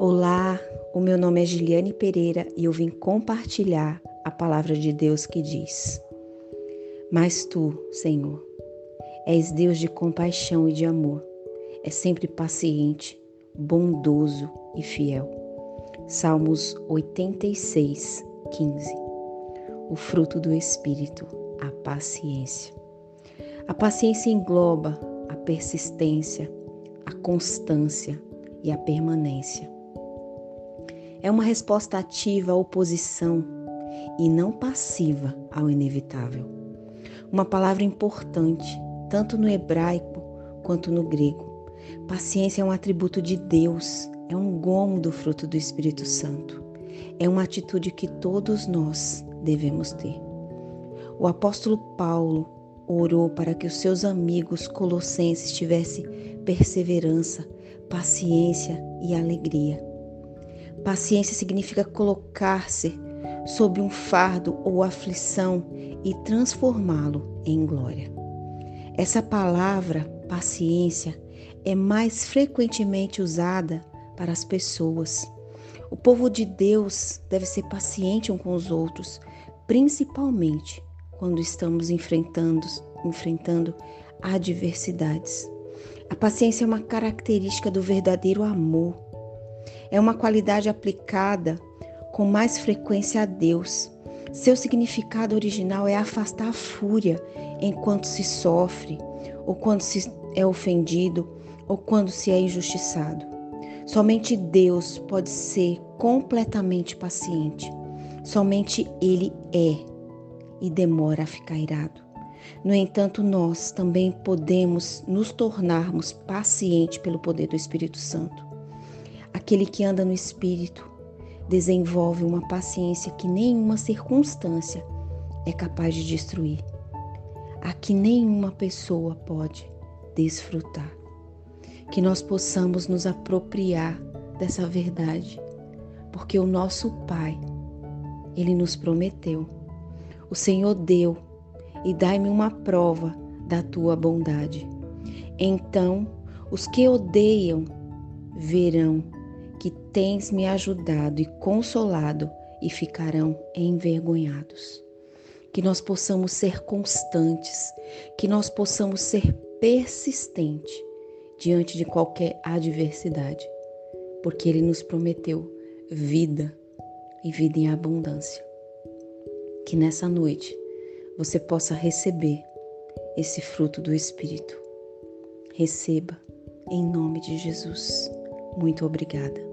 Olá, o meu nome é Giliane Pereira e eu vim compartilhar a palavra de Deus que diz: Mas tu, Senhor, és Deus de compaixão e de amor, é sempre paciente, bondoso e fiel. Salmos 86, 15. O fruto do Espírito, a paciência. A paciência engloba a persistência, a constância e a permanência é uma resposta ativa à oposição e não passiva ao inevitável. Uma palavra importante, tanto no hebraico quanto no grego. Paciência é um atributo de Deus, é um gomo do fruto do Espírito Santo. É uma atitude que todos nós devemos ter. O apóstolo Paulo orou para que os seus amigos colossenses tivessem perseverança, paciência e alegria. Paciência significa colocar-se sob um fardo ou aflição e transformá-lo em glória. Essa palavra, paciência, é mais frequentemente usada para as pessoas. O povo de Deus deve ser paciente um com os outros, principalmente quando estamos enfrentando, enfrentando adversidades. A paciência é uma característica do verdadeiro amor é uma qualidade aplicada com mais frequência a Deus. Seu significado original é afastar a fúria enquanto se sofre, ou quando se é ofendido, ou quando se é injustiçado. Somente Deus pode ser completamente paciente. Somente Ele é e demora a ficar irado. No entanto, nós também podemos nos tornarmos pacientes pelo poder do Espírito Santo. Aquele que anda no espírito desenvolve uma paciência que nenhuma circunstância é capaz de destruir, a que nenhuma pessoa pode desfrutar. Que nós possamos nos apropriar dessa verdade, porque o nosso Pai, ele nos prometeu. O Senhor deu e dai-me uma prova da tua bondade. Então, os que odeiam verão que tens me ajudado e consolado e ficarão envergonhados. Que nós possamos ser constantes, que nós possamos ser persistentes diante de qualquer adversidade, porque Ele nos prometeu vida e vida em abundância. Que nessa noite você possa receber esse fruto do Espírito. Receba em nome de Jesus. Muito obrigada.